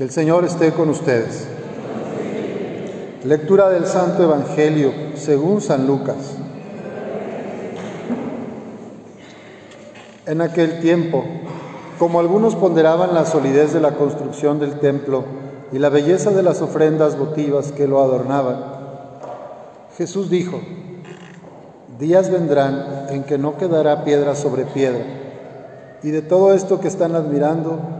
Que el Señor esté con ustedes. Lectura del Santo Evangelio según San Lucas. En aquel tiempo, como algunos ponderaban la solidez de la construcción del templo y la belleza de las ofrendas votivas que lo adornaban, Jesús dijo, días vendrán en que no quedará piedra sobre piedra, y de todo esto que están admirando,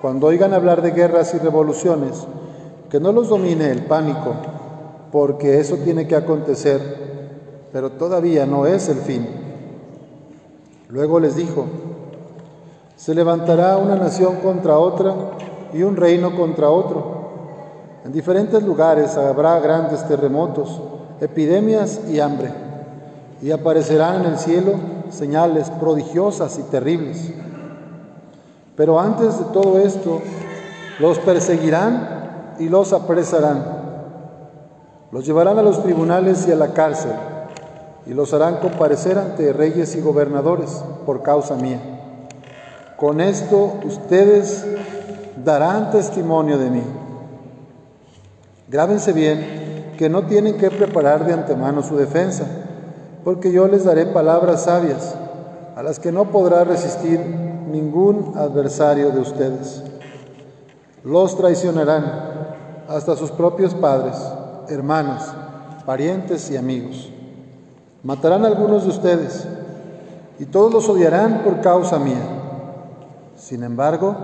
cuando oigan hablar de guerras y revoluciones, que no los domine el pánico, porque eso tiene que acontecer, pero todavía no es el fin. Luego les dijo, se levantará una nación contra otra y un reino contra otro. En diferentes lugares habrá grandes terremotos, epidemias y hambre, y aparecerán en el cielo señales prodigiosas y terribles. Pero antes de todo esto, los perseguirán y los apresarán. Los llevarán a los tribunales y a la cárcel y los harán comparecer ante reyes y gobernadores por causa mía. Con esto ustedes darán testimonio de mí. Grábense bien que no tienen que preparar de antemano su defensa, porque yo les daré palabras sabias a las que no podrá resistir ningún adversario de ustedes. Los traicionarán hasta sus propios padres, hermanos, parientes y amigos. Matarán a algunos de ustedes y todos los odiarán por causa mía. Sin embargo,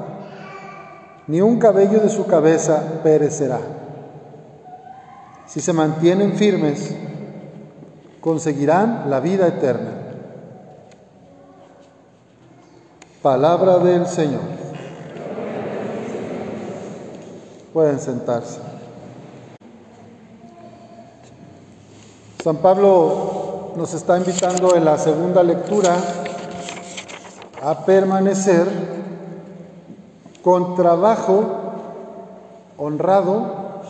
ni un cabello de su cabeza perecerá. Si se mantienen firmes, conseguirán la vida eterna. Palabra del Señor. Pueden sentarse. San Pablo nos está invitando en la segunda lectura a permanecer con trabajo honrado,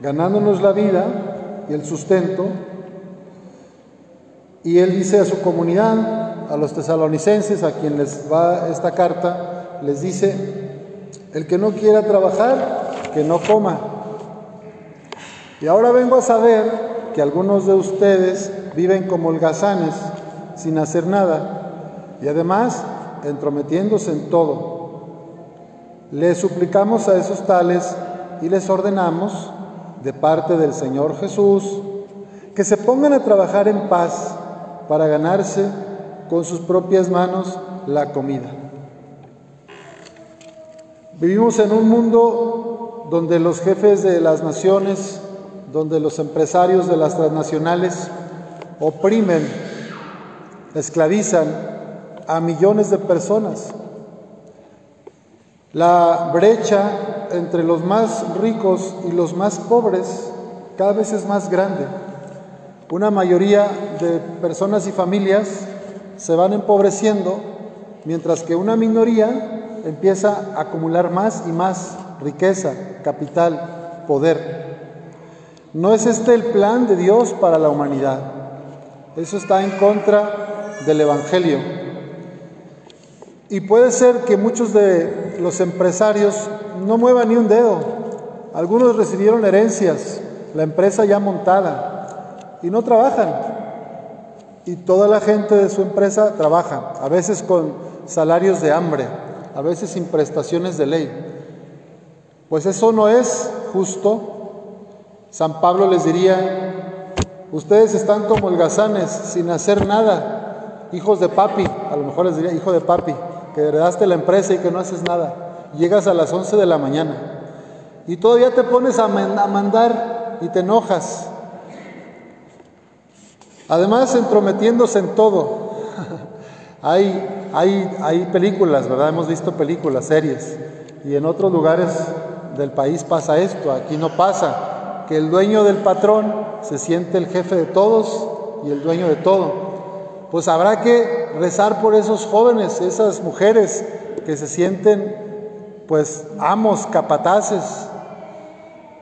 ganándonos la vida y el sustento. Y él dice a su comunidad, a los tesalonicenses, a quien les va esta carta, les dice, el que no quiera trabajar, que no coma. Y ahora vengo a saber que algunos de ustedes viven como holgazanes, sin hacer nada, y además entrometiéndose en todo. Les suplicamos a esos tales y les ordenamos, de parte del Señor Jesús, que se pongan a trabajar en paz para ganarse con sus propias manos la comida. Vivimos en un mundo donde los jefes de las naciones, donde los empresarios de las transnacionales oprimen, esclavizan a millones de personas. La brecha entre los más ricos y los más pobres cada vez es más grande. Una mayoría de personas y familias se van empobreciendo, mientras que una minoría empieza a acumular más y más riqueza, capital, poder. No es este el plan de Dios para la humanidad. Eso está en contra del Evangelio. Y puede ser que muchos de los empresarios no muevan ni un dedo. Algunos recibieron herencias, la empresa ya montada, y no trabajan y toda la gente de su empresa trabaja, a veces con salarios de hambre, a veces sin prestaciones de ley. Pues eso no es justo. San Pablo les diría, ustedes están como holgazanes, sin hacer nada, hijos de papi, a lo mejor les diría, hijo de papi, que heredaste la empresa y que no haces nada. Llegas a las 11 de la mañana y todavía te pones a mandar y te enojas Además, entrometiéndose en todo. hay, hay, hay películas, ¿verdad? Hemos visto películas, series, y en otros lugares del país pasa esto, aquí no pasa, que el dueño del patrón se siente el jefe de todos y el dueño de todo. Pues habrá que rezar por esos jóvenes, esas mujeres que se sienten pues amos, capataces.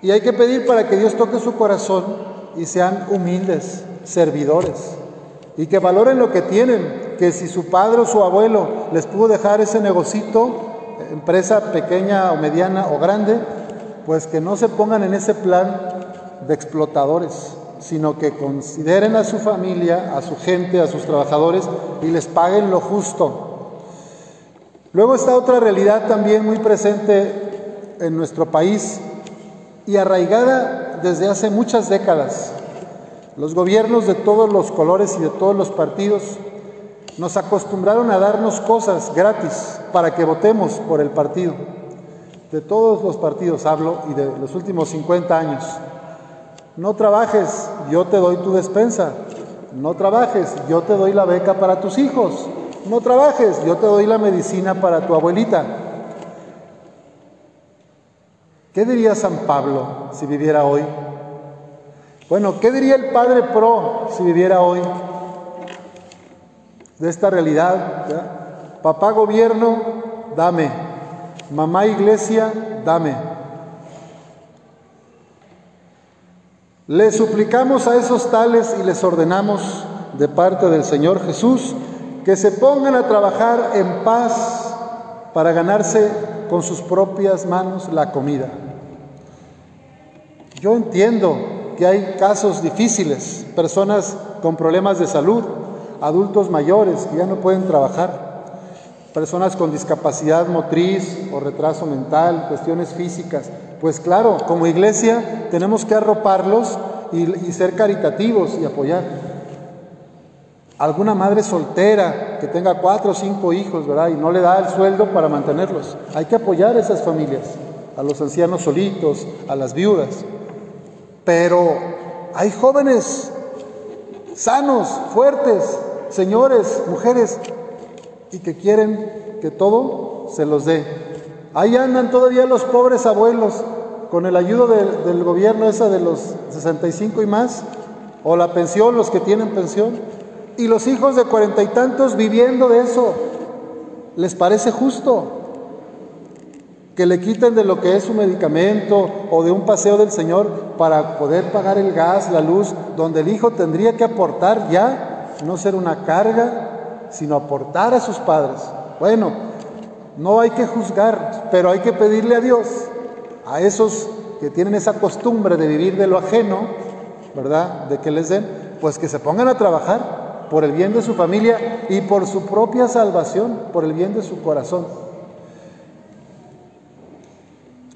Y hay que pedir para que Dios toque su corazón y sean humildes, servidores, y que valoren lo que tienen, que si su padre o su abuelo les pudo dejar ese negocito, empresa pequeña o mediana o grande, pues que no se pongan en ese plan de explotadores, sino que consideren a su familia, a su gente, a sus trabajadores y les paguen lo justo. Luego está otra realidad también muy presente en nuestro país y arraigada desde hace muchas décadas. Los gobiernos de todos los colores y de todos los partidos nos acostumbraron a darnos cosas gratis para que votemos por el partido. De todos los partidos hablo y de los últimos 50 años. No trabajes, yo te doy tu despensa. No trabajes, yo te doy la beca para tus hijos. No trabajes, yo te doy la medicina para tu abuelita. ¿Qué diría San Pablo si viviera hoy? Bueno, ¿qué diría el Padre Pro si viviera hoy? De esta realidad. Papá gobierno, dame. Mamá iglesia, dame. Le suplicamos a esos tales y les ordenamos de parte del Señor Jesús que se pongan a trabajar en paz para ganarse con sus propias manos la comida. Yo entiendo que hay casos difíciles, personas con problemas de salud, adultos mayores que ya no pueden trabajar, personas con discapacidad motriz o retraso mental, cuestiones físicas. Pues claro, como iglesia tenemos que arroparlos y, ser caritativos y apoyar alguna madre soltera que tenga cuatro o cinco hijos, ¿verdad? Y no le da el sueldo para mantenerlos. Hay que apoyar a esas familias, a los ancianos solitos, a las viudas. Pero hay jóvenes sanos, fuertes, señores, mujeres, y que quieren que todo se los dé. Ahí andan todavía los pobres abuelos con el ayudo del gobierno esa de los 65 y más, o la pensión, los que tienen pensión y los hijos de cuarenta y tantos viviendo de eso. ¿Les parece justo que le quiten de lo que es su medicamento o de un paseo del Señor para poder pagar el gas, la luz, donde el hijo tendría que aportar ya, no ser una carga, sino aportar a sus padres? Bueno, no hay que juzgar, pero hay que pedirle a Dios, a esos que tienen esa costumbre de vivir de lo ajeno, ¿verdad? De que les den, pues que se pongan a trabajar por el bien de su familia y por su propia salvación, por el bien de su corazón.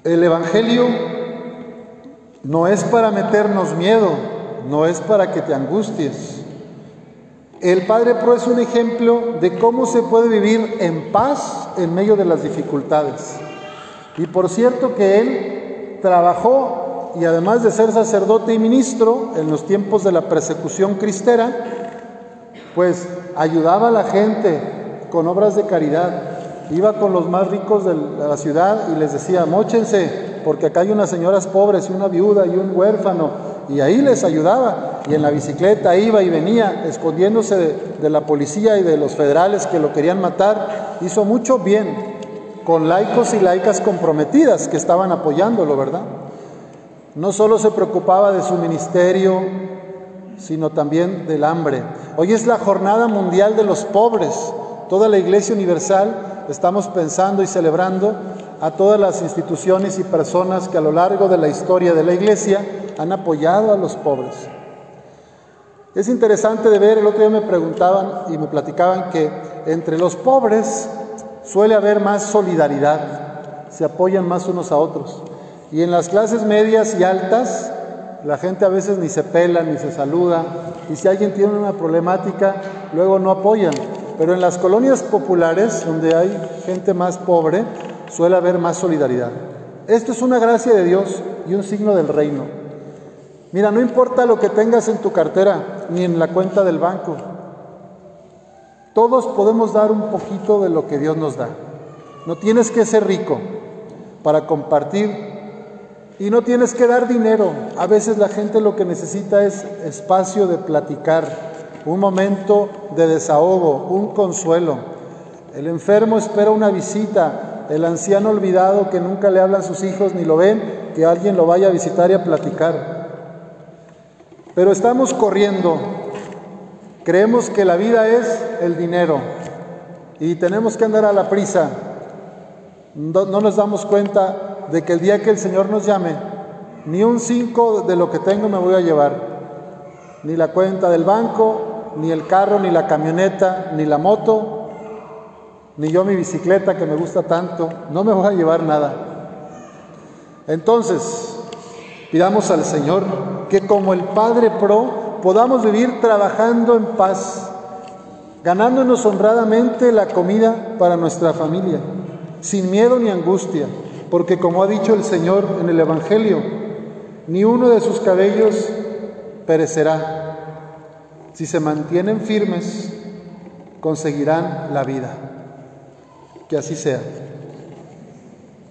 El Evangelio no es para meternos miedo, no es para que te angusties. El Padre Pro es un ejemplo de cómo se puede vivir en paz en medio de las dificultades. Y por cierto que él trabajó y además de ser sacerdote y ministro en los tiempos de la persecución cristera, pues ayudaba a la gente con obras de caridad. Iba con los más ricos de la ciudad y les decía, mochense, porque acá hay unas señoras pobres y una viuda y un huérfano. Y ahí les ayudaba. Y en la bicicleta iba y venía, escondiéndose de, de la policía y de los federales que lo querían matar. Hizo mucho bien con laicos y laicas comprometidas que estaban apoyándolo, ¿verdad? No solo se preocupaba de su ministerio, sino también del hambre. Hoy es la jornada mundial de los pobres. Toda la Iglesia Universal estamos pensando y celebrando a todas las instituciones y personas que a lo largo de la historia de la Iglesia han apoyado a los pobres. Es interesante de ver, el otro día me preguntaban y me platicaban que entre los pobres suele haber más solidaridad, se apoyan más unos a otros. Y en las clases medias y altas la gente a veces ni se pela, ni se saluda, y si alguien tiene una problemática, luego no apoyan. Pero en las colonias populares, donde hay gente más pobre, suele haber más solidaridad. Esto es una gracia de Dios y un signo del reino. Mira, no importa lo que tengas en tu cartera ni en la cuenta del banco. Todos podemos dar un poquito de lo que Dios nos da. No tienes que ser rico. para compartir. Y no tienes que dar dinero. A veces la gente lo que necesita es espacio de platicar, un momento de desahogo, un consuelo. El enfermo espera una visita, el anciano olvidado que nunca le hablan sus hijos ni lo ven, que alguien lo vaya a visitar y a platicar. Pero estamos corriendo, creemos que la vida es el dinero y tenemos que andar a la prisa. No, nos damos cuenta de que el día que el Señor nos llame, ni un cinco de lo que tengo me voy a llevar, ni la cuenta del banco, ni el carro, ni la camioneta, ni la moto, ni yo mi bicicleta que me gusta tanto, no me voy a llevar nada. Entonces, pidamos al Señor que como el Padre Pro podamos vivir trabajando en paz, ganándonos honradamente la comida para nuestra familia, sin miedo ni angustia, porque como ha dicho el Señor en el Evangelio, ni uno de sus cabellos perecerá. Si se mantienen firmes, conseguirán la vida. Que así sea.